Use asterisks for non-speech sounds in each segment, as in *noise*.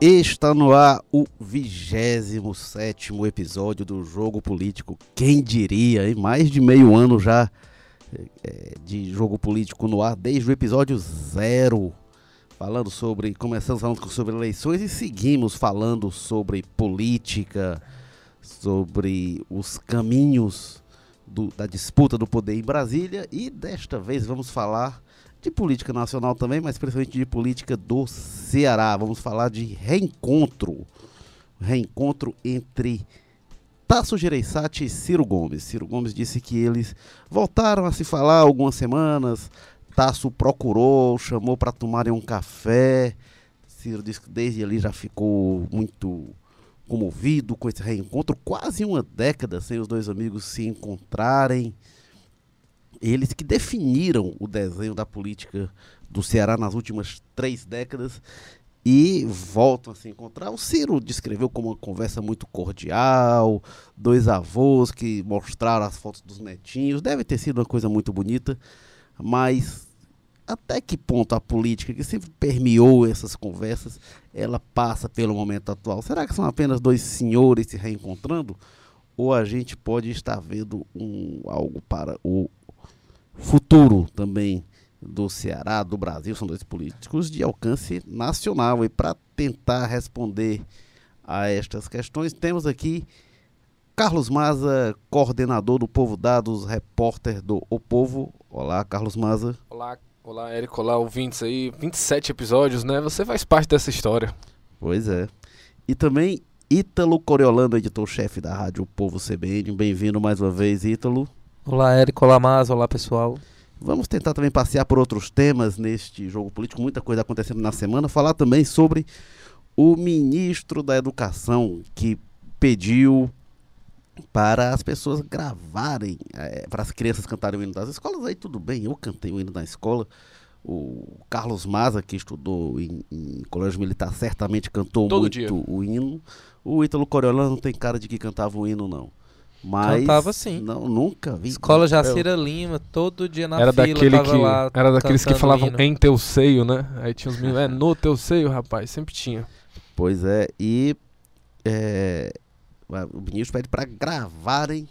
Está no ar o 27 episódio do Jogo Político. Quem diria, em mais de meio ano já é, de Jogo Político no ar, desde o episódio zero. Falando sobre. Começamos falando sobre eleições e seguimos falando sobre política, sobre os caminhos do, da disputa do poder em Brasília. E desta vez vamos falar de política nacional também, mas principalmente de política do Ceará. Vamos falar de reencontro. Reencontro entre Tasso Gereissati e Ciro Gomes. Ciro Gomes disse que eles voltaram a se falar algumas semanas. Tasso procurou, chamou para tomarem um café. Ciro disse que desde ali já ficou muito comovido com esse reencontro. Quase uma década sem os dois amigos se encontrarem eles que definiram o desenho da política do Ceará nas últimas três décadas e voltam a se encontrar. O Ciro descreveu como uma conversa muito cordial, dois avós que mostraram as fotos dos netinhos. Deve ter sido uma coisa muito bonita, mas até que ponto a política, que sempre permeou essas conversas, ela passa pelo momento atual? Será que são apenas dois senhores se reencontrando? Ou a gente pode estar vendo um, algo para o futuro também do Ceará, do Brasil, são dois políticos de alcance nacional. E para tentar responder a estas questões, temos aqui Carlos Maza, coordenador do Povo Dados, repórter do O Povo. Olá, Carlos Maza. Olá, olá, Érico, olá, ouvintes aí. 27 episódios, né? Você faz parte dessa história. Pois é. E também Ítalo Coriolano, editor-chefe da Rádio Povo CBN. Bem-vindo mais uma vez, Ítalo. Olá, Érico. Olá, Mas. Olá, pessoal. Vamos tentar também passear por outros temas neste jogo político, muita coisa acontecendo na semana. Falar também sobre o ministro da Educação que pediu para as pessoas gravarem, é, para as crianças cantarem o hino das escolas. Aí tudo bem, eu cantei o hino da escola. O Carlos Maza, que estudou em, em colégio militar, certamente cantou Todo muito dia. o hino. O Ítalo Coriolano não tem cara de que cantava o hino, não. Mas Cantava sim. Não, nunca vi. Escola Eu- Jacira Lima, todo dia na era fila, daquele tava que lá era daqueles que falavam hino. em teu seio, né? Aí tinha os meninos, é no teu seio, rapaz, sempre tinha. Pois é, e é, o ministro pede para gravarem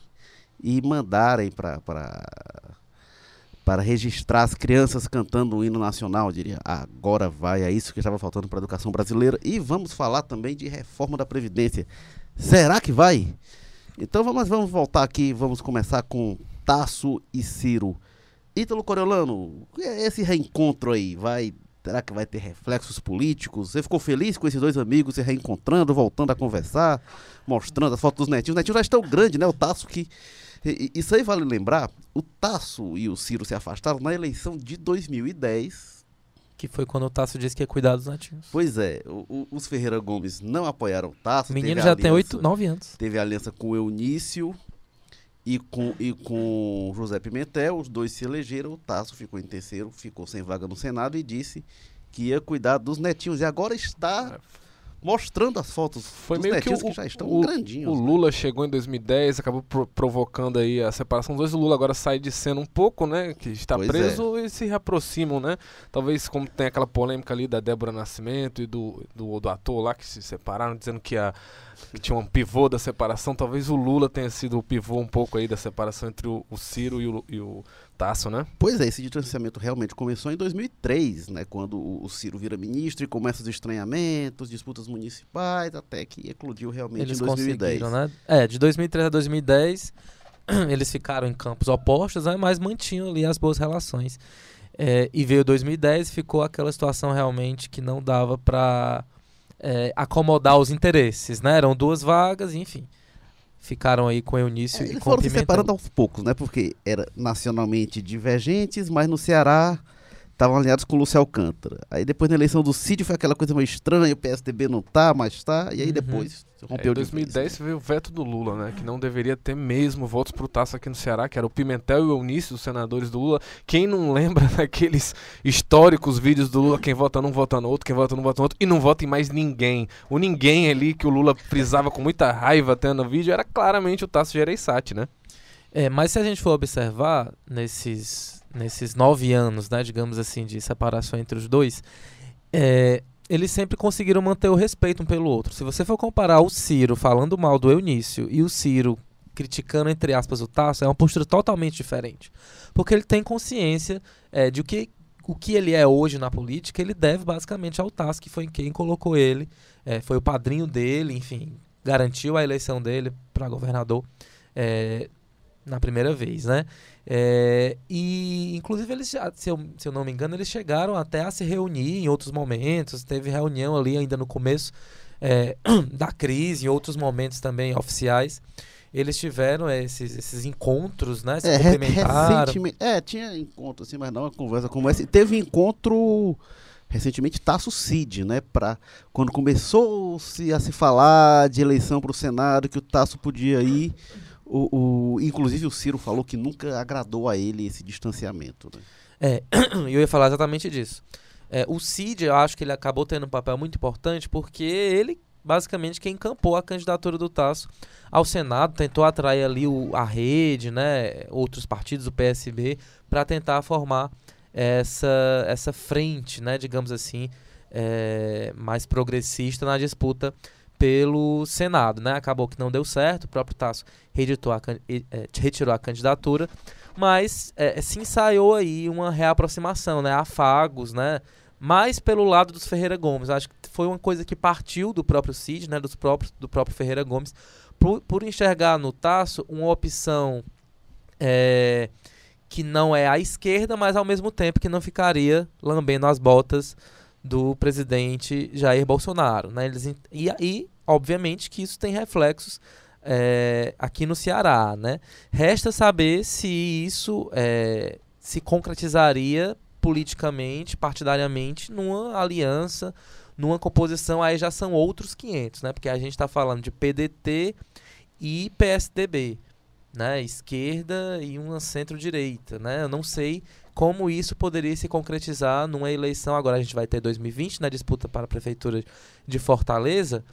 e mandarem para para registrar as crianças cantando o hino nacional, eu diria. Agora vai, é isso que estava faltando para a educação brasileira. E vamos falar também de reforma da Previdência. Será que vai? Então vamos, vamos voltar aqui, vamos começar com Tasso e Ciro. Ítalo Coriolano, esse reencontro aí, vai, será que vai ter reflexos políticos? Você ficou feliz com esses dois amigos se reencontrando, voltando a conversar, mostrando as fotos dos netinhos? Os netinhos já estão grandes, né? O Tasso que... Isso aí vale lembrar, o Tasso e o Ciro se afastaram na eleição de 2010. Que foi quando o Tasso disse que ia cuidar dos netinhos. Pois é, o- o- os Ferreira Gomes não apoiaram o Tasso. O menino já tem aliança- 8, 9 anos. teve aliança com o Eunício e com, e com José Pimentel, os dois se elegeram, o Tasso ficou em terceiro, ficou sem vaga no Senado e disse que ia cuidar dos netinhos. E agora está mostrando as fotos Foi dos meio que o, que, já estão o, grandinhos. o Lula chegou em 2010, acabou pro- provocando aí a separação dos dois. O Lula agora sai de cena um pouco, né? Que está Pois preso e se reaproximam, né? Talvez como tem aquela polêmica ali da Débora Nascimento e do, do, do ator lá que se separaram, dizendo que, a, que tinha um pivô da separação. Talvez o Lula tenha sido o pivô um pouco aí da separação entre o, o Ciro e o, e o Né? Pois é, esse distanciamento realmente começou em 2003, né, quando o o Ciro vira ministro e começa os estranhamentos, disputas municipais, até que eclodiu realmente Eles em 2010. conseguiram, né? É, de 2003 a 2010, *clears throat* eles ficaram em campos opostos, né? Mas mantinham ali as boas relações. É, e veio 2010 e ficou aquela situação realmente que não dava pra é, acomodar os interesses, né? Eram duas vagas, enfim. Ficaram aí com o Eunício É, e eles com o foram se separando aos poucos, né? Porque era nacionalmente divergentes, mas no Ceará estavam alinhados com o Lúcio Alcântara. Aí depois na eleição do Cid foi aquela coisa meio estranha, o PSDB não tá, mas tá, e aí Uhum. depois É, rompeu em de vez, 2010 veio o veto do Lula, né? Que não deveria ter mesmo votos pro Tasso aqui no Ceará, que era o Pimentel e o Eunício, os senadores do Lula. Quem não *laughs* lembra daqueles históricos vídeos do Lula, quem vota num vota no outro, quem vota num vota no outro, e não vota em mais ninguém. O ninguém ali que o Lula frisava com muita raiva até no vídeo era claramente o Tasso Gereissati, né? É, mas se a gente for observar nesses, nesses nove anos, né, digamos assim, de separação entre os dois, é, eles sempre conseguiram manter o respeito um pelo outro. Se você for comparar o Ciro falando mal do Eunício e o Ciro criticando, entre aspas, o Tasso, é uma postura totalmente diferente. Porque ele tem consciência é, de o que, o que ele é hoje na política, ele deve basicamente ao Tasso, que foi quem colocou ele, é, foi o padrinho dele, enfim, garantiu a eleição dele para governador é, na primeira vez, né? É, e, inclusive, eles, se eu, se eu não me engano, eles chegaram até a se reunir em outros momentos. Teve reunião ali ainda no começo é, *clears throat* da crise, em outros momentos também oficiais. Eles tiveram esses, esses encontros, né? Se é, complementaram. Recentemente, é, tinha encontro, assim, mas não uma conversa como essa. Teve encontro recentemente Tasso Cid, né, para quando começou -se a se falar de eleição para o Senado que o Tasso podia ir, o, o, inclusive o Ciro falou que nunca agradou a ele esse distanciamento. Né? É, *clears throat* eu ia falar exatamente disso. É, o Cid, eu acho que ele acabou tendo um papel muito importante porque ele, basicamente, quem encampou a candidatura do Tasso ao Senado, tentou atrair ali o, a rede, né, outros partidos, o PSB, para tentar formar essa, essa frente, né, digamos assim, é, mais progressista na disputa pelo Senado, né? Acabou que não deu certo, o próprio Tasso a, é, retirou a candidatura, mas é, se ensaiou aí uma reaproximação, né? Afagos, né? Mais pelo lado dos Ferreira Gomes. Acho que foi uma coisa que partiu do próprio Cid, né? Dos próprios, do próprio Ferreira Gomes, por, por enxergar no Tasso uma opção é, que não é à esquerda, mas ao mesmo tempo que não ficaria lambendo as botas do presidente Jair Bolsonaro. Né? Eles, e aí, obviamente, que isso tem reflexos é, aqui no Ceará. Né? Resta saber se isso é, se concretizaria politicamente, partidariamente, numa aliança, numa composição, aí já são outros 500, né? porque a gente está falando de PDT e PSDB. Né, esquerda e uma centro-direita, né? Eu não sei como isso poderia se concretizar numa eleição. Agora a gente vai ter 2020 na disputa para a prefeitura de Fortaleza.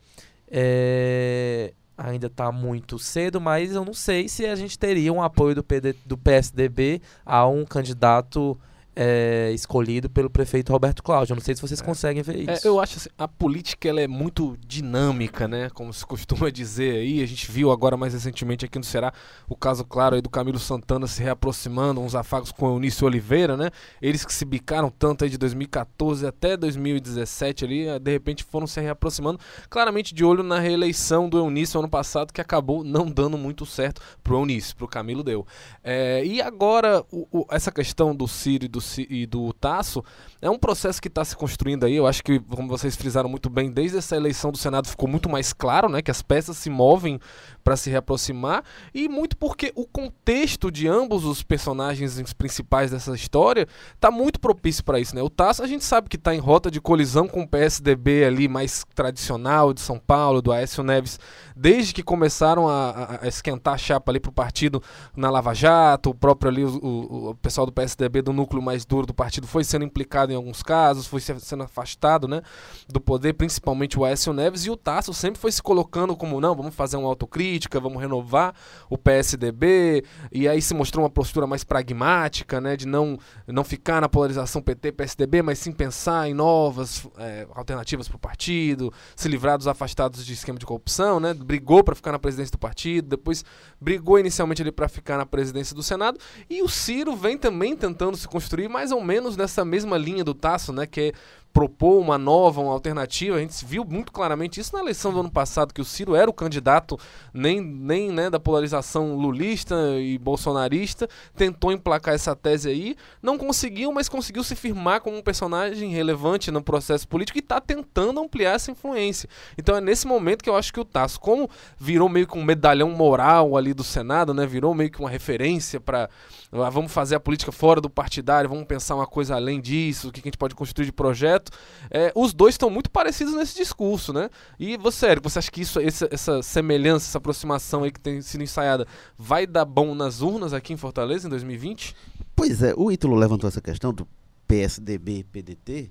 É, ainda está muito cedo, mas eu não sei se a gente teria um apoio do, PD, do PSDB a um candidato é, escolhido pelo prefeito Roberto Cláudio. Eu não sei se vocês é. conseguem ver é, isso. É, eu acho assim, a política ela é muito dinâmica, né? Como se *laughs* costuma dizer aí. A gente viu agora mais recentemente aqui no Ceará o caso claro aí do Camilo Santana se reaproximando, uns afagos com o Eunício Oliveira, né? Eles que se bicaram tanto aí de 2014 até 2017 ali, de repente foram se reaproximando, claramente de olho na reeleição do Eunício ano passado, que acabou não dando muito certo pro Eunício, pro Camilo deu. É, e agora, o, o, essa questão do Ciro e do e do Tasso, é um processo que está se construindo aí. Eu acho que, como vocês frisaram muito bem, desde essa eleição do Senado ficou muito mais claro, né? Que as peças se movem para se reaproximar e muito porque o contexto de ambos os personagens principais dessa história está muito propício para isso, né? O Tasso a gente sabe que está em rota de colisão com o PSDB ali mais tradicional de São Paulo, do Aécio Neves, desde que começaram a, a esquentar a chapa ali para o partido na Lava Jato, o próprio ali o, o, o pessoal do PSDB do núcleo mais duro do partido foi sendo implicado em alguns casos, foi sendo afastado, né, do poder, principalmente o Aécio Neves e o Tasso sempre foi se colocando como não, vamos fazer uma autocrítica política, vamos renovar o PSDB, e aí se mostrou uma postura mais pragmática, né, de não, não ficar na polarização PT-PSDB, mas sim pensar em novas é, alternativas para o partido, se livrar dos afastados de esquema de corrupção, né, brigou para ficar na presidência do partido, depois brigou inicialmente para ficar na presidência do Senado, e o Ciro vem também tentando se construir mais ou menos nessa mesma linha do Tasso, né, que é propor uma nova, uma alternativa. A gente viu muito claramente isso na eleição do ano passado, que o Ciro era o candidato nem, nem né, da polarização lulista e bolsonarista, tentou emplacar essa tese aí, não conseguiu, mas conseguiu se firmar como um personagem relevante no processo político e está tentando ampliar essa influência. Então é nesse momento que eu acho que o Tasso, como virou meio que um medalhão moral ali do Senado, né, virou meio que uma referência para vamos fazer a política fora do partidário, vamos pensar uma coisa além disso, o que a gente pode construir de projeto. É, os dois estão muito parecidos nesse discurso, né? E você, Érico, você acha que isso, essa, essa semelhança, essa aproximação aí que tem sido ensaiada, vai dar bom nas urnas aqui em Fortaleza em 2020? Pois é, o Ítalo levantou essa questão do PSDB e PDT.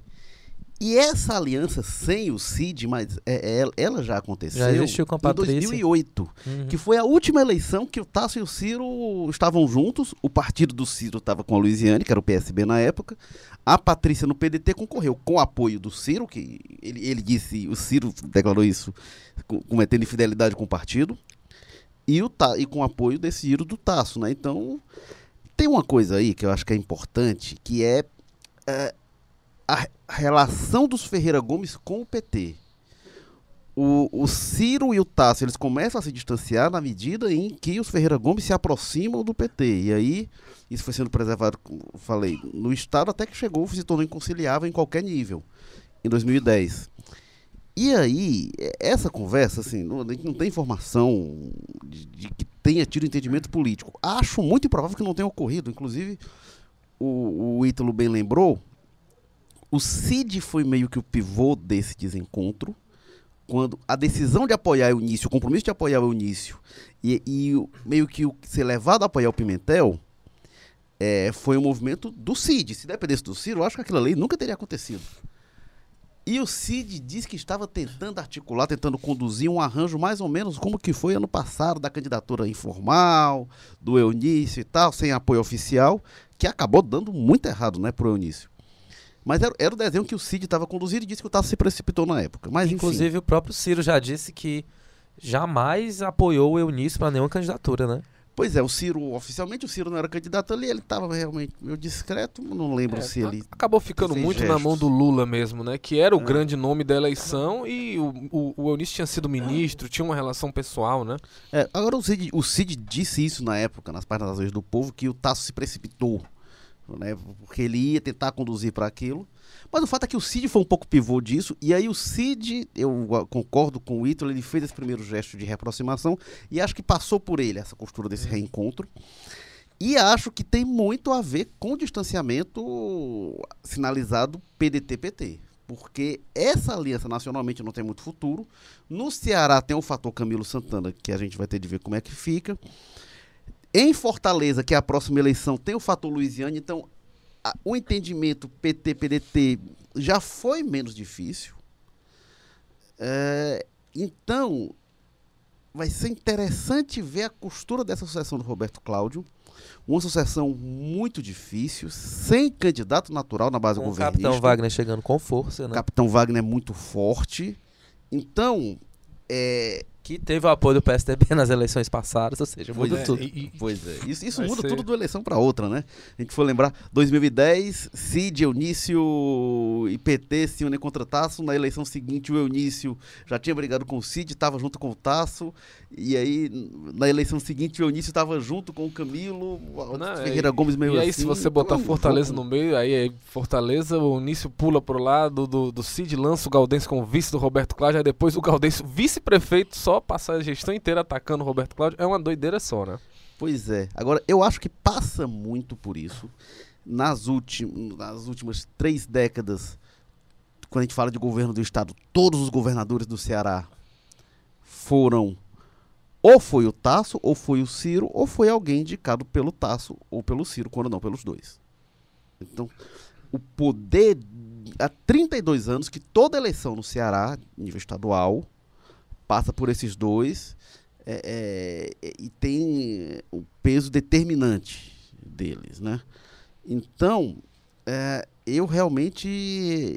E essa aliança sem o Cid, mas é, é, ela já aconteceu Já existiu com a em Patrícia. 2008, Uhum. que foi a última eleição que o Tasso e o Ciro estavam juntos. O partido do Ciro estava com a Luiziane, que era o PSB na época. A Patrícia no PDT concorreu com o apoio do Ciro, que ele, ele disse, o Ciro declarou isso, co- cometendo infidelidade com o partido, e, o, e com o apoio desse Ciro do Tasso, né? Então, tem uma coisa aí que eu acho que é importante, que é, é, a re- relação dos Ferreira Gomes com o PT. O, o Ciro e o Tasso, eles começam a se distanciar na medida em que os Ferreira Gomes se aproximam do PT. E aí, isso foi sendo preservado, falei, no Estado até que chegou, se tornou inconciliável em qualquer nível, em 2010. E aí, é- essa conversa, assim, não, a gente não tem informação de, de que tenha tido entendimento político. Acho muito improvável que não tenha ocorrido. Inclusive, o, o Ítalo bem lembrou, o Cid foi meio que o pivô desse desencontro, quando a decisão de apoiar o Eunício, o compromisso de apoiar o Eunício, e, e o- meio que o ser levado a apoiar o Pimentel, é, foi um movimento do Cid. Se dependesse do Ciro, eu acho que aquilo ali nunca teria acontecido. E o Cid disse que estava tentando articular, tentando conduzir um arranjo mais ou menos como que foi ano passado, da candidatura informal, do Eunício e tal, sem apoio oficial, que acabou dando muito errado, né, pro Eunício. Mas era, era o desenho que o Cid estava conduzindo e disse que o Tasso se precipitou na época. Mas, enfim. Inclusive, o próprio Ciro já disse que jamais apoiou o Eunício para nenhuma candidatura, né? Pois é, o Ciro, oficialmente o Ciro não era candidato ali, ele estava realmente meio discreto, não lembro É, se ele. Acabou ficando muito na gestos. mão do Lula mesmo, né? Que era o É. grande nome da eleição e o, o, o Eunício tinha sido ministro, tinha uma relação pessoal, né? É, agora o Cid, o Cid disse isso na época, nas páginas vezes do povo, que o Tasso se precipitou, né? Porque ele ia tentar conduzir para aquilo. Mas o fato é que o Cid foi um pouco pivô disso, e aí o Cid, eu ah, concordo com o Ítalo, ele fez esse primeiro gesto de reaproximação, e acho que passou por ele essa costura desse reencontro. E acho que tem muito a ver com o distanciamento sinalizado PDT-PT. Porque essa aliança nacionalmente não tem muito futuro. No Ceará tem o fator Camilo Santana, que a gente vai ter de ver como é que fica. Em Fortaleza, que é a próxima eleição, tem o fator Luiziane. Então, a- o entendimento PT-PDT já foi menos difícil. É, então, vai ser interessante ver a costura dessa sucessão do Roberto Cláudio. Uma sucessão muito difícil, sem candidato natural na base Com o governista. Capitão Wagner chegando com força, O né? Capitão Wagner é muito forte. Então, é, Que teve o apoio do PSDB *laughs* nas eleições passadas, ou seja, Pois muda é, tudo. E- e- Pois é, isso, isso muda ser- tudo de uma eleição para outra, né? A gente for lembrar, 2010, Cid, Eunício e PT se unem contra Tasso. Na eleição seguinte, o Eunício já tinha brigado com o Cid, estava junto com o Tasso. E aí, na eleição seguinte, o Eunício estava junto com o Camilo. O Não, Ferreira e- Gomes meio E aí, assim. se você botar Então, Fortaleza jogo- no meio, aí, aí Fortaleza, o Nício pula pro lado do, do Cid, lança o Galdense como vice do Roberto Cláudio, aí depois o Galdense, vice-prefeito, só passa a gestão inteira atacando o Roberto Cláudio. É uma doideira só, né? Pois é. Agora, eu acho que passa muito por isso. Nas, ulti nas últimas três décadas, quando a gente fala de governo do Estado, todos os governadores do Ceará foram. Ou foi o Tasso, ou foi o Ciro, ou foi alguém indicado pelo Tasso ou pelo Ciro, quando não pelos dois. Então, o poder. Há 32 anos que toda eleição no Ceará, nível estadual, passa por esses dois é, é, e tem o peso determinante deles, né? Então, é, eu realmente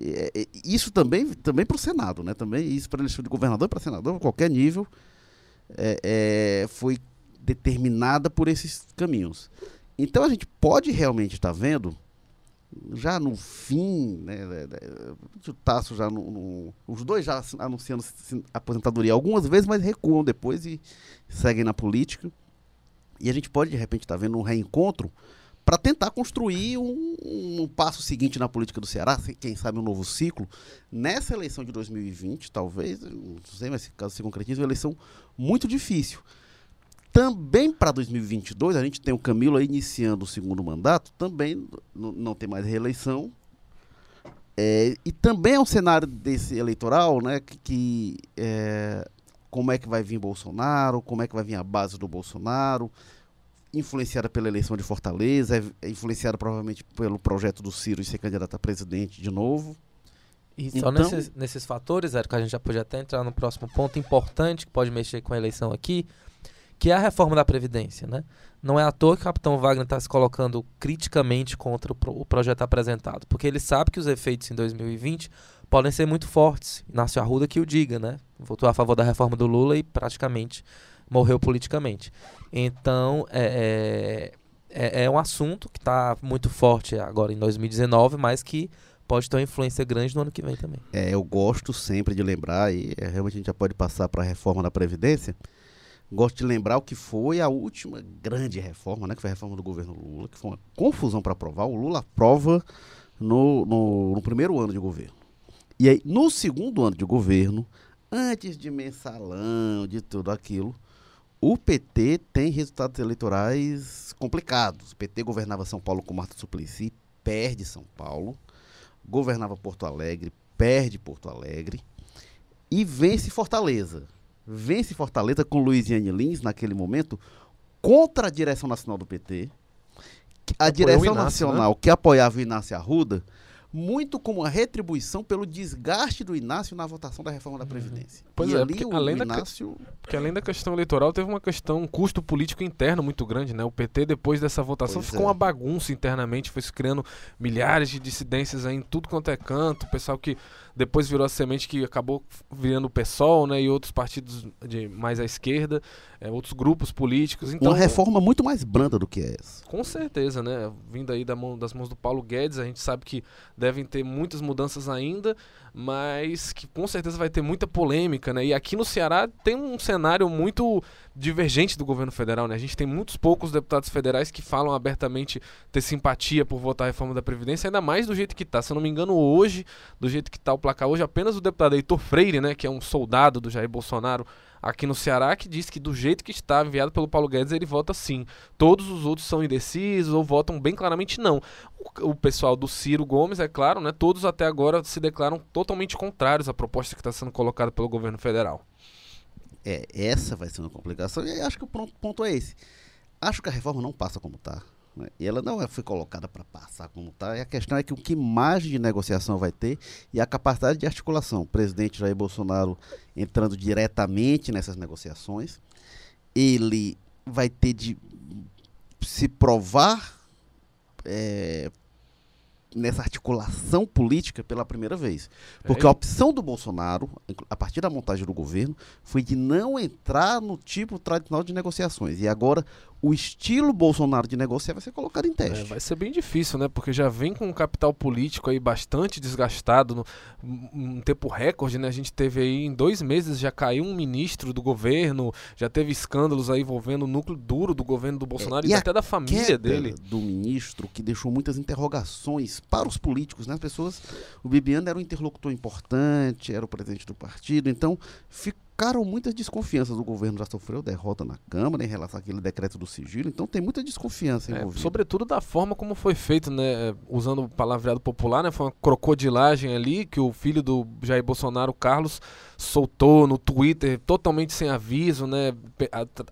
é, é, isso também também para o Senado, né? Também isso para eleição de governador, para senador, qualquer nível, é, é, foi determinada por esses caminhos. Então a gente pode realmente estar vendo já no fim, né, né, né, o Tasso já no, no- os dois já anunciando aposentadoria algumas vezes, mas recuam depois e seguem na política. E a gente pode de repente estar vendo um reencontro para tentar construir um, um passo seguinte na política do Ceará, se- quem sabe um novo ciclo. Nessa eleição de 2020, talvez, não sei, mas caso se concretize, uma eleição muito difícil. Também para 2022, a gente tem o Camilo aí iniciando o segundo mandato, também não tem mais reeleição. É, e também é um cenário desse eleitoral, né, que, que, é, como é que vai vir Bolsonaro, como é que vai vir a base do Bolsonaro, influenciada pela eleição de Fortaleza, é, é influenciada provavelmente pelo projeto do Ciro de ser candidato a presidente de novo. E só Então- nesses, nesses fatores, Érico, a gente já pode até entrar no próximo ponto importante que pode mexer com a eleição aqui, que é a reforma da Previdência, né? Não é à toa que o capitão Wagner está se colocando criticamente contra o, pro- o projeto apresentado, porque ele sabe que os efeitos em 2020 podem ser muito fortes. Inácio Arruda que o diga, né? Votou a favor da reforma do Lula e praticamente morreu politicamente. Então, é, é, é um assunto que está muito forte agora em 2019, mas que pode ter uma influência grande no ano que vem também. É, eu gosto sempre de lembrar, e é, realmente a gente já pode passar para a reforma da Previdência. Gosto de lembrar o que foi a última grande reforma, né? Que foi a reforma do governo Lula, que foi uma confusão para aprovar. O Lula aprova no, no, no primeiro ano de governo. E aí, no segundo ano de governo, antes de mensalão, de tudo aquilo, o PT tem resultados eleitorais complicados. O PT governava São Paulo com Marta Suplicy, perde São Paulo governava Porto Alegre, perde Porto Alegre e vence Fortaleza. Vence Fortaleza com Luiziane Lins naquele momento contra a direção nacional do PT. A direção Inácio, nacional que apoiava o Inácio Arruda, muito como uma retribuição pelo desgaste do Inácio na votação da reforma da Previdência. Pois e é, ali porque o além da- Inácio Porque além da questão eleitoral, teve uma questão, um custo político interno muito grande, né? O PT, depois dessa votação, Pois ficou é. uma bagunça internamente, foi se criando milhares de dissidências aí em tudo quanto é canto. O pessoal que depois virou a semente que acabou virando o PSOL, né? E outros partidos de mais à esquerda, eh, outros grupos políticos. Então, uma reforma muito mais branda do que essa. Com certeza, né? Vindo aí da mão- das mãos do Paulo Guedes, a gente sabe que devem ter muitas mudanças ainda, mas que com certeza vai ter muita polêmica, né? E aqui no Ceará tem um cenário muito divergente do governo federal, né? A gente tem muitos poucos deputados federais que falam abertamente ter simpatia por votar a reforma da Previdência, ainda mais do jeito que tá. Se eu não me engano, hoje, do jeito que tá o placar hoje, apenas o deputado Heitor Freire, né, que é um soldado do Jair Bolsonaro aqui no Ceará, que diz que do jeito que está enviado pelo Paulo Guedes, ele vota sim. Todos os outros são indecisos ou votam bem claramente não. O, o pessoal do Ciro Gomes, é claro, né, todos até agora se declaram totalmente contrários à proposta que está sendo colocada pelo governo federal. É, essa vai ser uma complicação e acho que o ponto é esse. Acho que a reforma não passa como está. E ela não é- foi colocada para passar como está. E a questão é que o que margem de negociação vai ter e a capacidade de articulação. O presidente Jair Bolsonaro entrando diretamente nessas negociações, ele vai ter de se provar é, nessa articulação política pela primeira vez. Porque É, a opção do Bolsonaro, a partir da montagem do governo, foi de não entrar no tipo tradicional de negociações. E agora o estilo Bolsonaro de negociar vai ser colocado em É, teste. vai ser bem difícil, né? Porque já vem com um capital político aí bastante desgastado, no, um tempo recorde, né? A gente teve aí em dois meses já caiu um ministro do governo, já teve escândalos aí envolvendo o núcleo duro do governo do Bolsonaro e e, até da família dele. do ministro que deixou muitas interrogações para os políticos, né? As pessoas, o Bibiano era um interlocutor importante, era o presidente do partido, então ficaram muitas desconfianças. O governo já sofreu derrota na Câmara em relação àquele decreto do sigilo, então tem muita desconfiança É, envolvida. sobretudo da forma como foi feito, né? Usando o palavreado popular, né? Foi uma crocodilagem ali que o filho do Jair Bolsonaro, Carlos, soltou no Twitter totalmente sem aviso, né?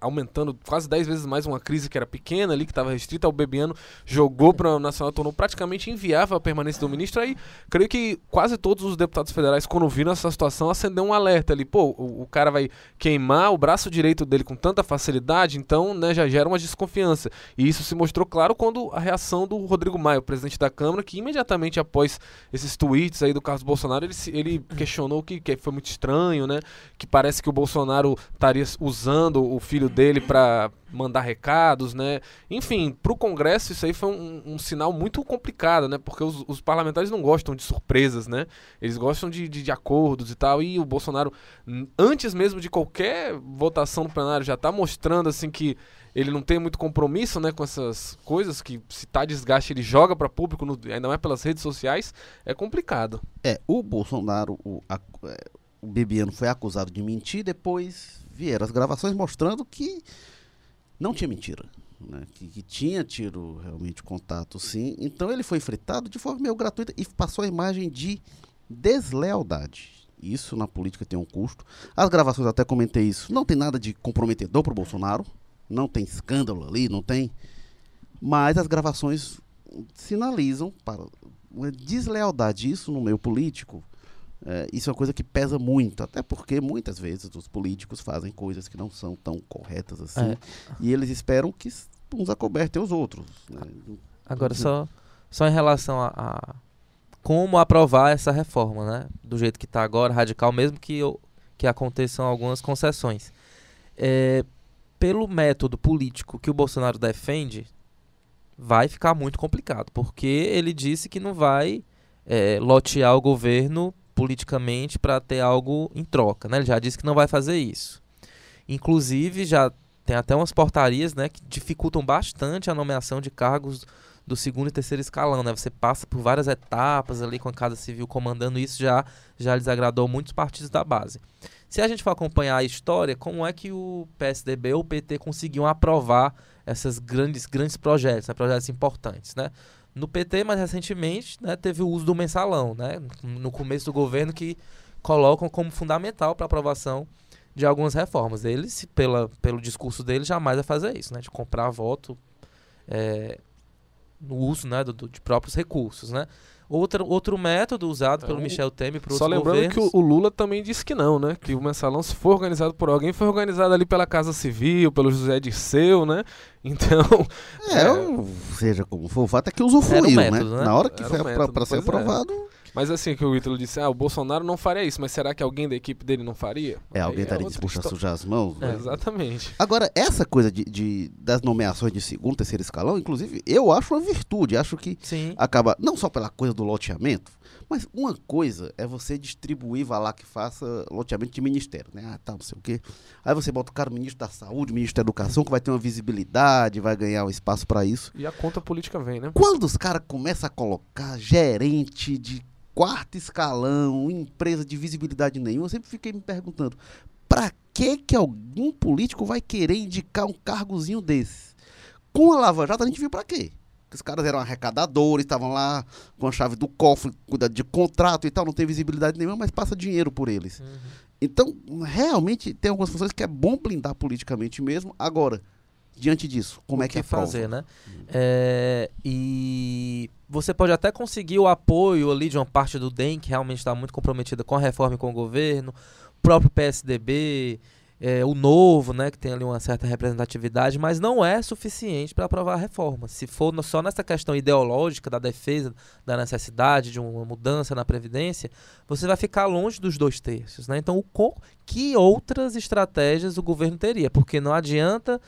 Aumentando quase 10 vezes mais uma crise que era pequena ali, que estava restrita ao Bebiano, jogou para o Nacional, tornou praticamente inviável a permanência do ministro. Aí, creio que quase todos os deputados federais, quando viram essa situação, acenderam um alerta ali. Pô, o, o cara vai queimar o braço direito dele com tanta facilidade, então, né, já gera uma desconfiança. E isso se mostrou claro quando a reação do Rodrigo Maia, o presidente da Câmara, que imediatamente após esses tweets aí do Carlos Bolsonaro, ele, ele *clears throat* questionou que, que foi muito estranho, né? Que parece que o Bolsonaro estaria usando o filho dele para mandar recados, né? Enfim, para o Congresso isso aí foi um, um sinal muito complicado, né? Porque os, os parlamentares não gostam de surpresas, né? Eles gostam de, de, de acordos e tal. E o Bolsonaro, antes mesmo de qualquer votação no plenário, já está mostrando assim que ele não tem muito compromisso, né, com essas coisas que se tá desgaste ele joga para público, no, ainda mais pelas redes sociais, é complicado. É, o Bolsonaro, o, a- é, o Bebiano foi acusado de mentir, depois vieram as gravações mostrando que não tinha mentira. Né, que, que tinha tido realmente contato, sim. Então ele foi fritado de forma meio gratuita e passou a imagem de deslealdade. Isso na política tem um custo. As gravações, até comentei isso, não tem nada de comprometedor para o Bolsonaro. Não tem escândalo ali, não tem. Mas as gravações sinalizam para uma deslealdade. Isso no meio político É, isso é uma coisa que pesa muito, até porque muitas vezes os políticos fazem coisas que não são tão corretas assim, É. e eles esperam que uns acobertem os outros. né? Agora, só, só em relação a, a como aprovar essa reforma, né? Do jeito que está agora, radical, mesmo que, eu- que aconteçam algumas concessões. É, pelo método político que o Bolsonaro defende, vai ficar muito complicado, porque ele disse que não vai é, lotear o governo politicamente para ter algo em troca, né? Ele já disse que não vai fazer isso. Inclusive, já tem até umas portarias, né, que dificultam bastante a nomeação de cargos do segundo e terceiro escalão, né? Você passa por várias etapas ali com a Casa Civil comandando isso, já já desagradou muitos partidos da base. Se a gente for acompanhar a história, como é que o PSDB ou o PT conseguiam aprovar esses grandes grandes projetos, né? projetos importantes, né? No PT, mais recentemente, né, teve o uso do mensalão, né? No começo do governo que colocam como fundamental para aprovação de algumas reformas. Eles, pela, pelo discurso deles, jamais vai fazer isso, né? De comprar voto é, no uso né, do, do- de próprios recursos, né? Outro, outro método usado É, pelo o- Michel Temer para Só outros lembrando que governos... o, o Lula também disse que não, né? Que o mensalão, se for organizado por alguém, foi organizado ali pela Casa Civil, pelo José Dirceu, né? *laughs* Então, É, É. ou seja como for, o fato é que usufruiu, Era o né? método, né? Na hora que Era foi o método, para ser é. aprovado, mas assim que o Ítalo disse, ah, o Bolsonaro não faria isso, mas será que alguém da equipe dele não faria? é, alguém Aí estaria outra disposto a sujar as mãos. É. Exatamente. Agora, essa coisa de, de- das nomeações de segundo, terceiro escalão, inclusive, eu acho uma virtude. Acho que Sim, acaba, não só pela coisa do loteamento, mas uma coisa é você distribuir, vai lá que faça loteamento de ministério, né? Ah, tá, não sei o quê. Aí você bota o cara, o ministro da Saúde, o ministro da Educação, que vai ter uma visibilidade, vai ganhar um espaço para isso. E a conta política vem, né? Quando os caras começam a colocar gerente de quarto escalão, empresa de visibilidade nenhuma, eu sempre fiquei me perguntando, pra que que algum político vai querer indicar um cargozinho desse? Com a Lava Jato a gente viu pra quê? Que os caras eram arrecadadores, estavam lá com a chave do cofre, cuidando de contrato e tal, não tem visibilidade nenhuma, mas passa dinheiro por eles. Uhum. Então, realmente, tem algumas funções que é bom blindar politicamente mesmo. Agora, diante disso, como o é que, é aprova? fazer, né? É, e você pode até conseguir o apoio ali de uma parte do DEM que realmente está muito comprometida com a reforma e com o governo, o próprio PSDB, é, o Novo, né, que tem ali uma certa representatividade, mas não é suficiente para aprovar a reforma. Se for no- só nessa questão ideológica da defesa da necessidade de uma mudança na Previdência, você vai ficar longe dos dois terços. Né? Então, o que outras estratégias o governo teria? Porque não adianta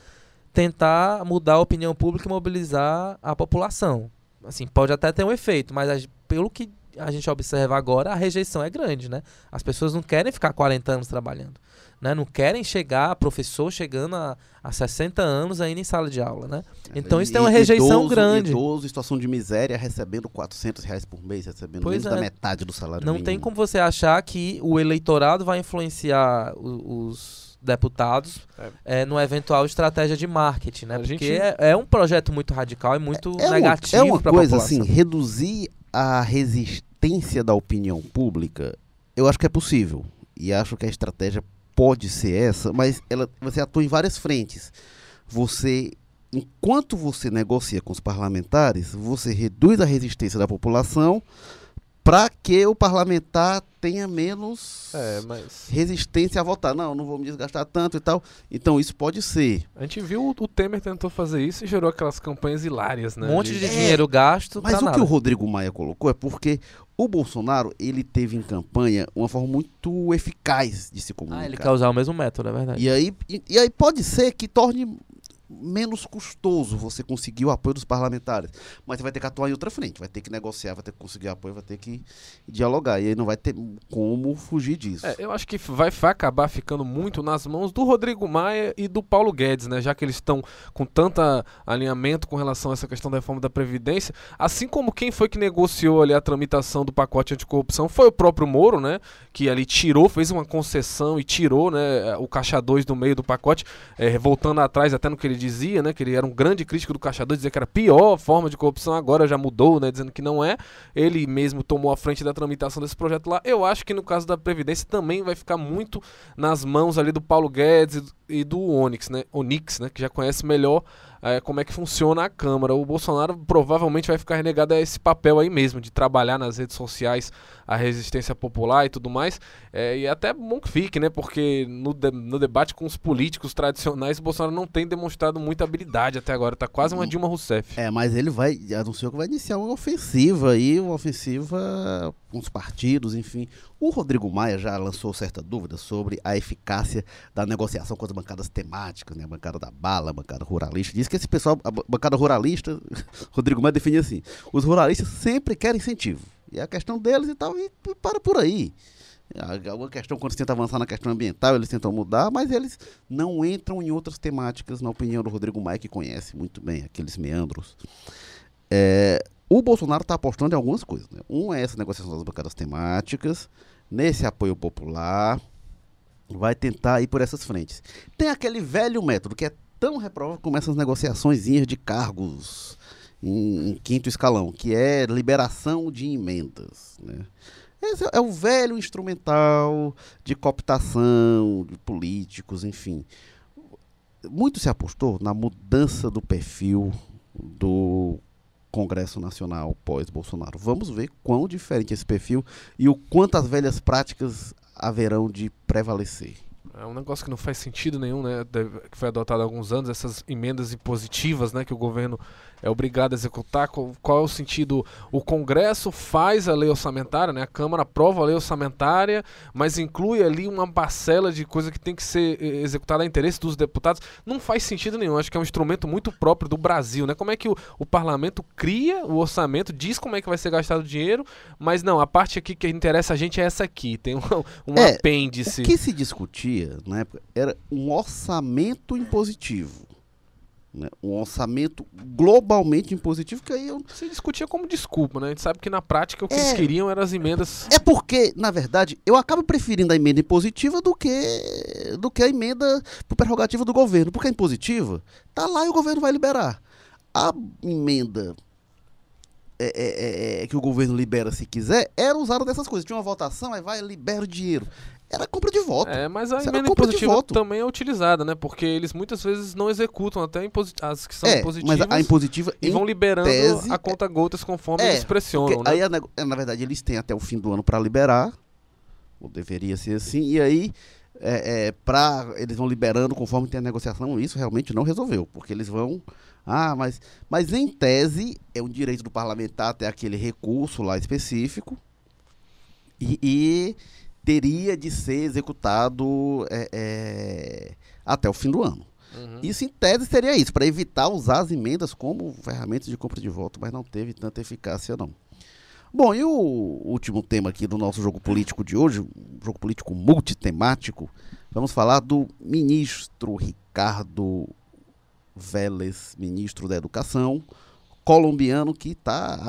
tentar mudar a opinião pública e mobilizar a população. Assim, pode até ter um efeito, mas pelo que a gente observa agora, a rejeição é grande, né? As pessoas não querem ficar 40 anos trabalhando, né? Não querem chegar, professor chegando a, a 60 anos ainda em sala de aula, né? Então isso tem uma E- rejeição idoso, grande. Idoso situação de miséria recebendo 400 reais por mês, recebendo Pois menos da é. metade do salário Não mínimo. tem como você achar que o eleitorado vai influenciar o- os deputados É. é, numa eventual estratégia de marketing, né? A Porque gente- é, é um projeto muito radical e muito É uma, negativo é uma coisa assim, reduzir a resistência da opinião pública, eu acho que é possível. E acho que a estratégia pode ser essa, mas ela, você atua em várias frentes. Você, enquanto você negocia com os parlamentares, você reduz a resistência da população para que o parlamentar tenha menos É, mas. resistência a votar. Não, não vou me desgastar tanto e tal. Então isso pode ser. A gente viu o- o Temer tentou fazer isso e gerou aquelas campanhas hilárias, né? Um monte de É, dinheiro gasto Mas pra o nada. que o Rodrigo Maia colocou é porque o Bolsonaro, ele teve em campanha uma forma muito eficaz de se comunicar. Ah, ele quer usar o mesmo método, é verdade. E aí, e, e aí pode ser que torne menos custoso você conseguir o apoio dos parlamentares. Mas você vai ter que atuar em outra frente, vai ter que negociar, vai ter que conseguir apoio, vai ter que dialogar. E aí não vai ter como fugir disso. É, eu acho que vai, acabar ficando muito nas mãos do Rodrigo Maia e do Paulo Guedes, né? Já que eles estão com tanta alinhamento com relação a essa questão da reforma da Previdência. Assim como quem foi que negociou ali a tramitação do pacote anticorrupção foi o próprio Moro, né? Que ali tirou, fez uma concessão e tirou né, o Caixa 2 do meio do pacote, eh, voltando atrás até no que ele dizia, né? Que ele era um grande crítico do Caixa 2, dizia que era a pior forma de corrupção, agora já mudou, né? Dizendo que não é. Ele mesmo tomou a frente da tramitação desse projeto lá. Eu acho que no caso da Previdência também vai ficar muito nas mãos ali do Paulo Guedes e do- Onyx, né? Onix, né? Que já conhece melhor é, como é que funciona a Câmara. O Bolsonaro provavelmente vai ficar renegado a esse papel aí mesmo, de trabalhar nas redes sociais a resistência popular e tudo mais. É, e até bom que fique, né? Porque no, de, no debate com os políticos tradicionais, o Bolsonaro não tem demonstrado muita habilidade até agora. Tá quase uma Hum. Dilma Rousseff. É, mas ele vai, anunciou que vai iniciar uma ofensiva aí, uma ofensiva com os partidos, enfim. O Rodrigo Maia já lançou certa dúvida sobre a eficácia da negociação com as bancadas temáticas, né? A bancada da bala, a bancada ruralista. Diz que esse pessoal, a ba- bancada ruralista, *laughs* Rodrigo Maia define assim: os ruralistas sempre querem incentivo. E a questão deles e tal, e para por aí. A- Uma questão, quando se tenta avançar na questão ambiental, eles tentam mudar, mas eles não entram em outras temáticas, na opinião do Rodrigo Maia, que conhece muito bem aqueles meandros. É, o Bolsonaro está apostando em algumas coisas. Né? Um é essa negociação das bancadas temáticas, nesse apoio popular, vai tentar ir por essas frentes. Tem aquele velho método que é tão reprovável como essas negociaçõezinhas de cargos em, quinto escalão, que é liberação de emendas. Né? Esse é o velho instrumental de cooptação de políticos, enfim. Muito se apostou na mudança do perfil do Congresso Nacional pós-Bolsonaro. Vamos ver quão diferente é esse perfil e o quanto as velhas práticas haverão de prevalecer. É um negócio que não faz sentido nenhum, né? Deve- Que foi adotado há alguns anos, essas emendas impositivas, né? Que o governo é obrigado a executar. Qual, é o sentido? O Congresso faz a lei orçamentária, né? A Câmara aprova a lei orçamentária, mas inclui ali uma parcela de coisa que tem que ser eh, executada a interesse dos deputados. Não faz sentido nenhum. Acho que é um instrumento muito próprio do Brasil, né? Como é que o, o parlamento cria o orçamento, diz como é que vai ser gastado o dinheiro, mas não, a parte aqui que interessa a gente é essa aqui. Tem um, um É, apêndice. O que se discutia na época era um orçamento impositivo. Né? Um orçamento globalmente impositivo, que aí eu Se discutia como desculpa, né? A gente sabe que na prática o que É. eles queriam eram as emendas. É porque, na verdade, eu acabo preferindo a emenda impositiva do que, do que a emenda por prerrogativa do governo. Porque a impositiva tá lá e o governo vai liberar. A emenda é, é, é, é, que o governo libera se quiser era usada dessas coisas. Tinha uma votação, aí vai, libera o dinheiro. Era compra de voto. É, mas a emenda impositiva voto. também é utilizada, né? Porque eles muitas vezes não executam até as que são É, impositivas mas a, impositiva e vão liberando tese, a conta gotas conforme é, eles pressionam, né? aí, é, na verdade, eles têm até o fim do ano para liberar, ou deveria ser assim, e aí, é, é, pra, eles vão liberando conforme tem a negociação, isso realmente não resolveu, porque eles vão. Ah, mas, mas em tese, é um direito do parlamentar ter aquele recurso lá específico, e, e teria de ser executado é, é, até o fim do ano. Uhum. Isso, em tese, seria isso, para evitar usar as emendas como ferramentas de compra de voto, mas não teve tanta eficácia, não. Bom, e o último tema aqui do nosso jogo político de hoje, um jogo político multitemático, vamos falar do ministro Ricardo Vélez, ministro da Educação, colombiano, que está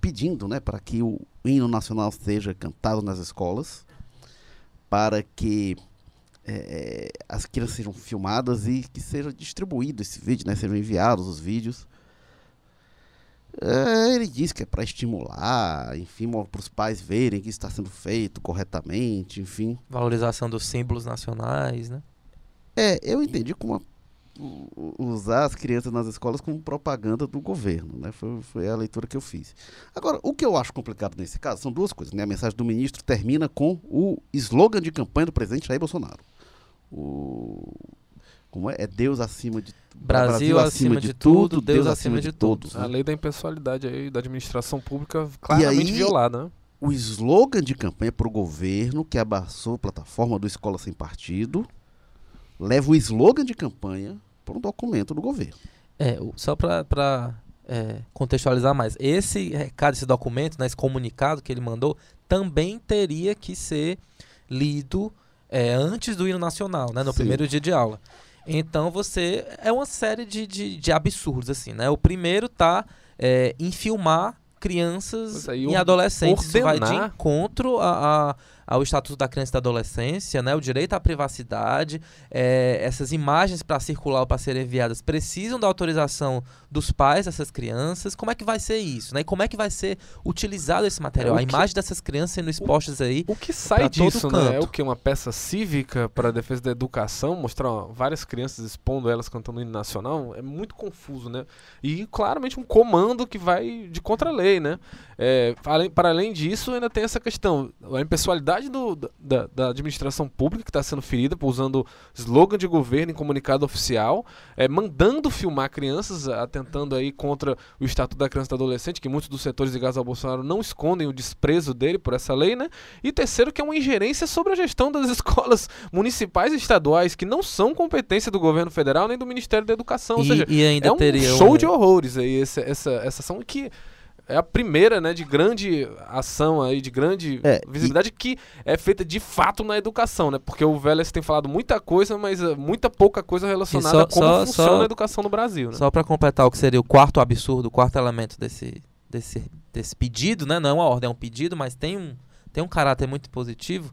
pedindo né, para que o hino nacional seja cantado nas escolas, para que é, as crianças sejam filmadas e que seja distribuído esse vídeo, né? Sejam enviados os vídeos. É, ele diz que é para estimular, enfim, para os pais verem que está sendo feito corretamente, enfim. Valorização dos símbolos nacionais, né? É, eu entendi como a- u- u- usar as crianças nas escolas como propaganda do governo, né? Foi, foi a leitura que eu fiz. Agora, o que eu acho complicado nesse caso são duas coisas, né? A mensagem do ministro termina com o slogan de campanha do presidente Jair Bolsonaro. O como é? É Deus acima de Brasil acima de tudo, Deus acima de todos. né? A lei da impessoalidade aí da administração pública claramente aí- violada, né? o slogan de campanha para o governo que abraçou a plataforma do Escola Sem Partido leva o slogan de campanha para um documento do governo. É, o- só para contextualizar mais, esse recado, esse documento, né, esse comunicado que ele mandou, também teria que ser lido é, antes do hino nacional, né, no Sim. primeiro dia de aula. Então você é uma série de, de, de absurdos assim, né? O primeiro tá é, em filmar crianças é, e adolescentes. Isso vai de ordenar- encontro a, a, ao Estatuto da Criança e da Adolescência, né, o direito à privacidade, é, essas imagens para circular ou para serem enviadas precisam da autorização dos pais dessas crianças. Como é que vai ser isso? Né? E como é que vai ser utilizado esse material? É, a que- imagem dessas crianças sendo expostas aí. O que sai disso, né? É o que? Uma peça cívica para a defesa da educação, mostrar ó, várias crianças expondo elas cantando o hino nacional, é muito confuso, né? E claramente um comando que vai de contra-lei, né? É, para além disso, ainda tem essa questão, a impessoalidade do- da, da administração pública que está sendo ferida por usando slogan de governo em comunicado oficial, é, mandando filmar crianças, atentando aí contra o Estatuto da Criança e do Adolescente, que muitos dos setores ligados ao Bolsonaro não escondem o desprezo dele por essa lei, né? E terceiro, que é uma ingerência sobre a gestão das *laughs* escolas municipais e estaduais, que não são competência do governo federal nem do Ministério da Educação. Ou E, seja, e ainda é um teria show um- de horrores aí, essa, essa, essa ação que é a primeira, né, de grande ação aí, de grande É, visibilidade que é feita de fato na educação, né? Porque o Vélez tem falado muita coisa, mas eh, muita pouca coisa relacionada só- a como só- funciona só- a educação no Brasil, né? Só para completar o que seria o quarto absurdo, o quarto elemento desse, desse, desse pedido, né? Não é uma ordem, é um pedido, mas tem um, tem um caráter muito positivo,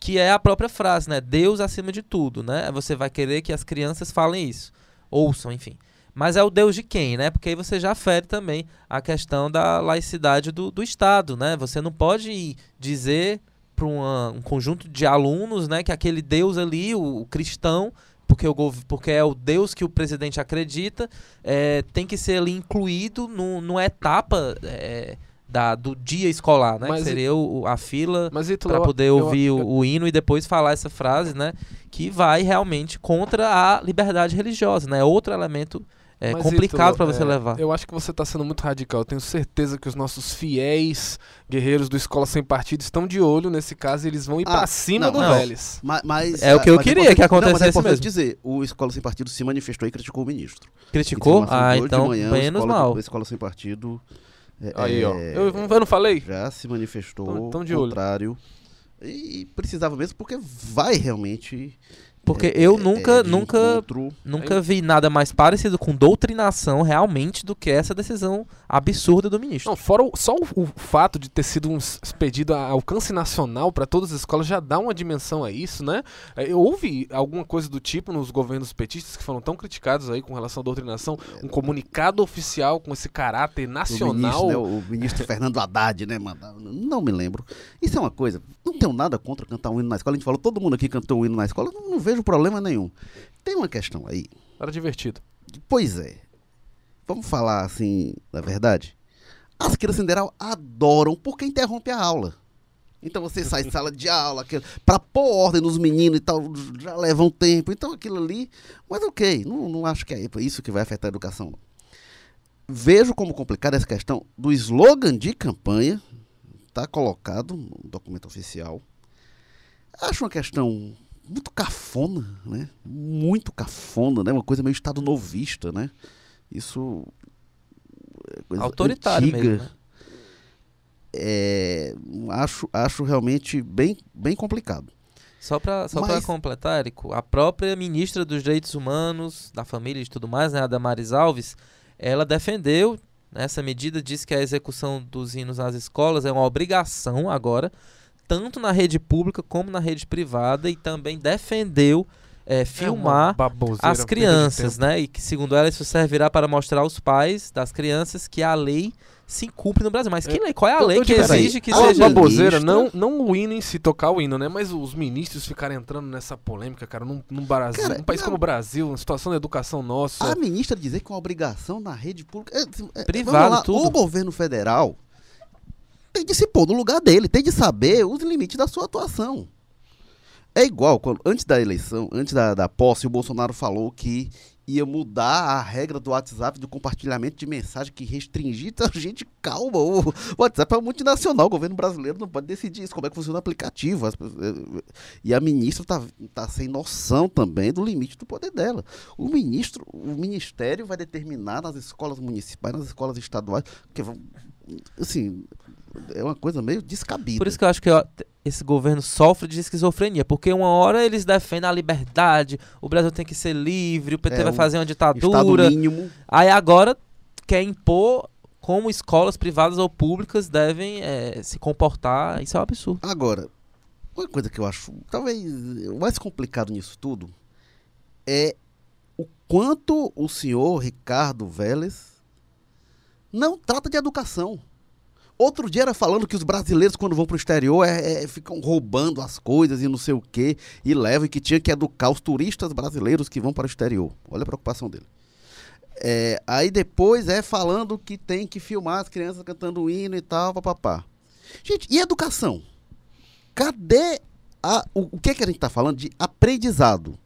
que é a própria frase, né? Deus acima de tudo, né? Você vai querer que as crianças falem isso, ouçam, enfim. Mas é o Deus de quem, né? Porque aí você já fere também a questão da laicidade do, do Estado, né? Você não pode dizer para um conjunto de alunos, né, que aquele Deus ali, o, o cristão, porque, o, porque é o Deus que o presidente acredita, é, tem que ser ali incluído no, numa etapa é, da, do dia escolar, né? Mas que seria o, a fila para poder eu- ouvir eu- o, o hino e depois falar essa frase, né? Que vai realmente contra a liberdade religiosa, né? Outro elemento é, Mas, complicado Ítalo, para você é, levar. Eu acho que você está sendo muito radical. Eu tenho certeza que os nossos fiéis guerreiros do Escola Sem Partido estão de olho nesse caso e eles vão ir Ah, pra cima não, do não. Vélez. Ma- Mas, É o que eu mas queria que acontecesse não, mas é mesmo. dizer, o Escola Sem Partido se manifestou e criticou o ministro. Criticou? Ah, de hoje de então manhã, menos Escola, mal. O Escola Sem Partido é, Aí, ó. é, Eu, eu não falei? já se manifestou Tão- tão de ao olho. contrário. E precisava mesmo, porque vai realmente. Porque é, eu é, nunca, de nunca, encontro- nunca vi nada mais parecido com doutrinação realmente do que essa decisão absurda do ministro. Não, fora o- só o, o fato de ter sido um expedido a alcance nacional para todas as escolas já dá uma dimensão a isso, né? É, Eu ouvi alguma coisa do tipo nos governos petistas que foram tão criticados aí com relação à doutrinação, um comunicado oficial com esse caráter nacional. Ministro, né, o ministro Fernando Haddad, né? mandava- Não me lembro. Isso é uma coisa. Não tenho nada contra cantar um hino na escola. A gente falou, todo mundo aqui cantou um hino na escola. Não, não vejo problema nenhum. Tem uma questão aí. Era divertido. Pois é. Vamos falar assim, na verdade. As crianças em geral adoram porque interrompe a aula. Então você sai de sala de aula, pra pôr ordem nos meninos e tal, já leva um tempo. Então aquilo ali. Mas ok, não, não acho que é isso que vai afetar a educação. Vejo como complicada essa questão do slogan de campanha. Está colocado no documento oficial. Acho uma questão muito cafona, né? Muito cafona, né? Uma coisa meio estado novista, né? Isso é coisa Autoritário antiga. mesmo, né? É, acho, acho realmente bem, bem complicado. Só para só Mas- completar, Érico, a própria ministra dos Direitos Humanos, da Família e tudo mais, né, a Damares Alves, ela defendeu né, essa medida, disse que a execução dos hinos nas escolas é uma obrigação agora, tanto na rede pública como na rede privada, e também defendeu é, É filmar baboseira, as crianças, né? E que, segundo ela, isso servirá para mostrar aos pais das crianças que a lei se cumpre no Brasil. Mas que lei? Qual é a lei que digo assim, exige que é uma seja... baboseira, não, não o hino em si, tocar o hino, né? Mas os ministros ficarem entrando nessa polêmica, cara, num, num Brasil, Cara, num país não. como o Brasil, uma situação da educação nossa. A ministra dizer que é uma obrigação na rede pública. é, é, Privado, lá, tudo. O governo federal tem de se pôr no lugar dele, tem de saber os limites da sua atuação. É igual, quando, antes da eleição, antes da, da posse, o Bolsonaro falou que ia mudar a regra do WhatsApp do compartilhamento de mensagem que restringir. Então, gente, calma. O WhatsApp é multinacional, o governo brasileiro não pode decidir isso, como é que funciona o aplicativo. Eh, E a ministra está tá sem noção também do limite do poder dela. O ministro, o ministério vai determinar nas escolas municipais, nas escolas estaduais, que vão, assim, é uma coisa meio descabida. Por isso que eu acho que ó, esse governo sofre de esquizofrenia, porque uma hora eles defendem a liberdade, o Brasil tem que ser livre, o PT É, vai fazer uma ditadura. Aí agora quer impor como escolas privadas ou públicas devem eh, se comportar. Isso é um absurdo. Agora, Uma coisa que eu acho, talvez, o mais complicado nisso tudo é o quanto o senhor Ricardo Vélez não trata de educação. Outro dia era falando que os brasileiros, quando vão para o exterior, é, é, ficam roubando as coisas e não sei o quê, e levam, e que tinha que educar os turistas brasileiros que vão para o exterior. Olha a preocupação dele. É, aí depois é falando que tem que filmar as crianças cantando o hino e tal, papapá. Gente, e educação? Cadê a, o, o que, é que a gente está falando? De aprendizado,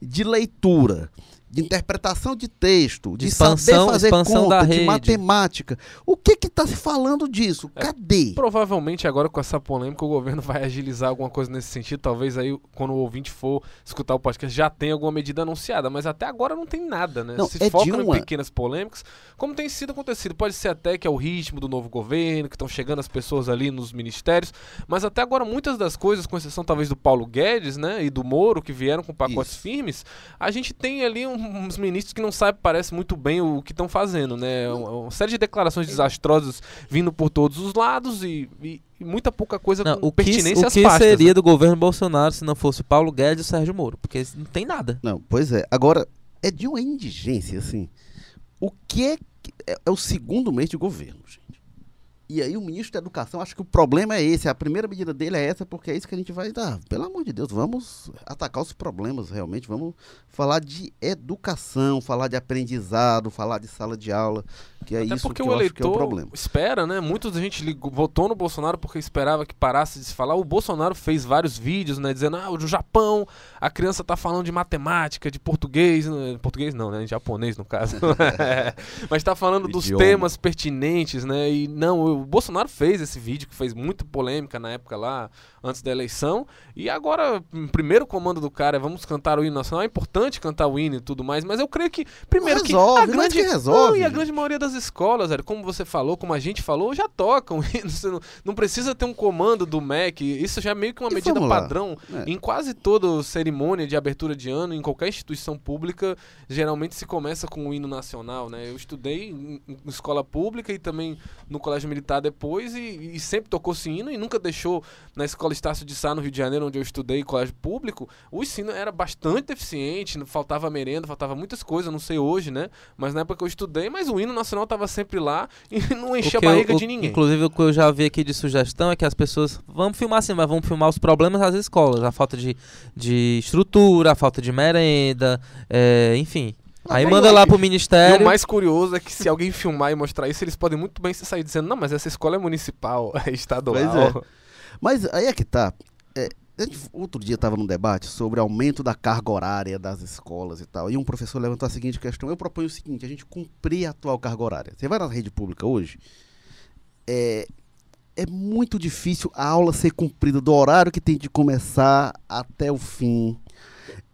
de leitura, de interpretação de texto, de, De expansão- saber fazer expansão conta, da de rede. matemática. O que está se falando disso? É, Cadê? Provavelmente agora com essa polêmica o governo vai agilizar alguma coisa nesse sentido. Talvez aí quando o ouvinte for escutar o podcast já tenha alguma medida anunciada, mas até agora não tem nada, né? Não, Se é uma- em pequenas polêmicas, como tem sido acontecido. Pode ser até que é o ritmo do novo governo, que estão chegando as pessoas ali nos ministérios, mas até agora muitas das coisas, com exceção talvez do Paulo Guedes, né, e do Moro, que vieram com pacotes Isso. firmes, a gente tem ali um- uns ministros que não sabem, parece muito bem o que estão fazendo, né? Uma, uma série de declarações desastrosas vindo por todos os lados e, e- e muita pouca coisa Não, com o que, pertinência o às que pastas. seria né? do governo Bolsonaro se não fosse Paulo Guedes e Sérgio Moro? Porque não tem nada. Não, pois é. Agora, é de uma indigência, assim. O que é, que- é, é o segundo mês de governo, gente. E aí o ministro da Educação, acho que o problema é esse. A primeira medida dele é essa, porque é isso que a gente vai dar. Pelo amor de Deus, vamos atacar os problemas, realmente. Vamos falar de educação, falar de aprendizado, falar de sala de aula, que é Até isso porque que o eu acho que é o eleitor problema. espera, né? Muita gente ligou- votou no Bolsonaro porque esperava que parasse de se falar. O Bolsonaro fez vários vídeos, né? Dizendo, ah, o Japão, a criança tá falando de matemática, de português. né, Português não, né? Japonês, no caso. *laughs* *laughs* Mas tá falando dos Idioma. temas pertinentes, né? E não, o Bolsonaro fez esse vídeo que fez muita polêmica na época lá, antes da eleição. E agora, o primeiro comando do cara é vamos cantar o hino nacional. É importante cantar o hino e tudo mais, mas eu creio que, primeiro que resolve, a não é grande... que resolve. Não, e a grande maioria das escolas, velho, como você falou, como a gente falou, já tocam *laughs* não, não precisa ter um comando do MEC. Isso já é meio que uma E medida padrão. É. Em quase toda cerimônia de abertura de ano, em qualquer instituição pública, geralmente se começa com o hino nacional, né? Eu estudei em, em escola pública e também no colégio militar depois e, e sempre tocou esse hino e nunca deixou na escola Estácio de Sá, no Rio de Janeiro, onde eu estudei, colégio público, o ensino era bastante deficiente, faltava merenda, faltava muitas coisas, não sei hoje, né? Mas na época que eu estudei, mas o hino nacional estava sempre lá *laughs* e não enchia a eu- barriga o- de ninguém. Inclusive, o que eu já vi aqui de sugestão é que as pessoas vamos filmar sim, mas vamos filmar os problemas das escolas, a falta de, de estrutura, a falta de merenda, é, enfim. Aí manda lá pro E ministério. o mais curioso é que se alguém filmar e mostrar isso, eles podem muito bem se sair dizendo, não, mas essa escola é municipal, *laughs* é estadual. Pois Mas aí é que tá. É, outro dia estava num debate sobre aumento da carga horária das escolas e tal. E um professor levantou a seguinte questão. Eu proponho o seguinte: a gente cumprir a atual carga horária. Você vai na rede pública hoje, é, é muito difícil a aula ser cumprida do horário que tem de começar até o fim.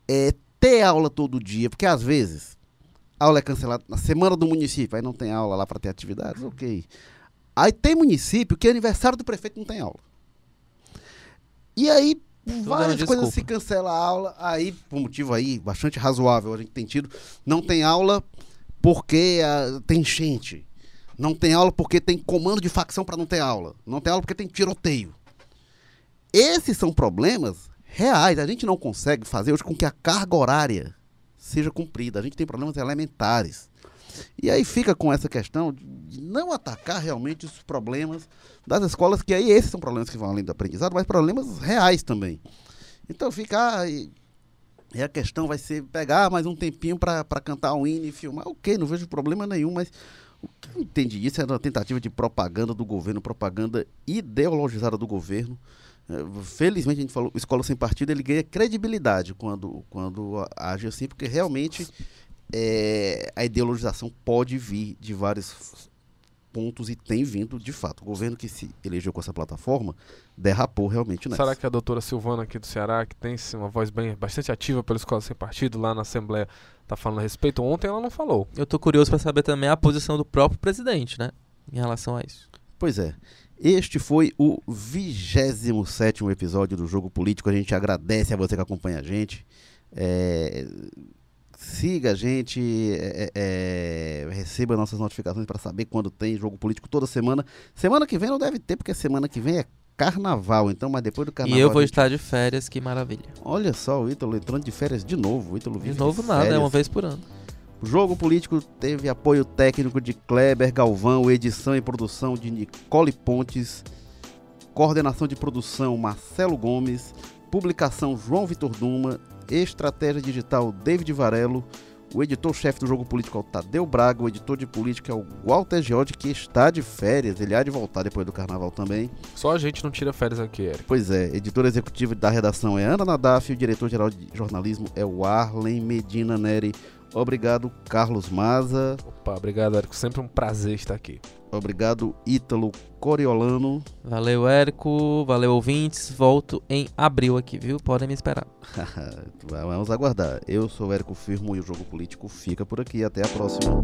É, ter aula todo dia, porque às vezes aula é cancelada na semana do município, aí não tem aula lá para ter atividades, ok. Aí tem município que é aniversário do prefeito não tem aula. E aí, várias coisas se cancela a aula, aí, por motivo aí bastante razoável, a gente tem tido, não tem aula porque ah, tem enchente. Não tem aula porque tem comando de facção para não ter aula. Não tem aula porque tem tiroteio. Esses são problemas reais. A gente não consegue fazer hoje com que a carga horária seja cumprida. A gente tem problemas elementares. E aí fica com essa questão de não atacar realmente os problemas das escolas, que aí esses são problemas que vão além do aprendizado, mas problemas reais também. Então fica. ah, e, a questão vai ser pegar mais um tempinho para cantar um hino e filmar. Ok, não vejo problema nenhum, mas o que entendi isso era uma tentativa de propaganda do governo, propaganda ideologizada do governo. Felizmente a gente falou, escola sem partido ele ganha credibilidade quando, quando a- age assim, porque realmente eh, a ideologização pode vir de vários pontos e tem vindo de fato. O governo que se elegeu com essa plataforma derrapou realmente nessa. Será que a doutora Silvana aqui do Ceará, que tem sim, uma voz bem bastante ativa pela Escola Sem Partido lá na Assembleia, tá falando a respeito? Ontem ela não falou. Eu tô curioso pra saber também a posição do próprio presidente, né? Em relação a isso. Pois é. Este foi o 27 episódio do Jogo Político. A gente agradece a você que acompanha a gente. É, siga a gente, é, é, receba nossas notificações para saber quando tem jogo político toda semana. Semana que vem não deve ter, porque semana que vem é carnaval, então, mas depois do carnaval. E eu vou gente- estar de férias, que maravilha. Olha só, o Ítalo entrando de férias de novo. O Ítalo De novo nada, é uma vez por ano. O jogo político teve apoio técnico de Kleber Galvão, edição e produção de Nicole Pontes, coordenação de produção Marcelo Gomes, publicação João Vitor Duma, estratégia digital David Varelo, o editor-chefe do jogo político é o Tadeu Braga, o editor de política é o Walter George, que está de férias, ele há de voltar depois do carnaval também. Só a gente não tira férias aqui, Eric. Pois é, editora executiva da redação é Ana Nadaf o diretor-geral de jornalismo é o Arlen Medina Neri. Obrigado, Carlos Maza. Opa, obrigado, Érico. Sempre um prazer estar aqui. Obrigado, Ítalo Coriolano. Valeu, Érico. Valeu, ouvintes. Volto em abril aqui, viu? Podem me esperar. *laughs* Vamos aguardar. Eu sou o Érico Firmo e o Jogo Político fica por aqui. Até a próxima.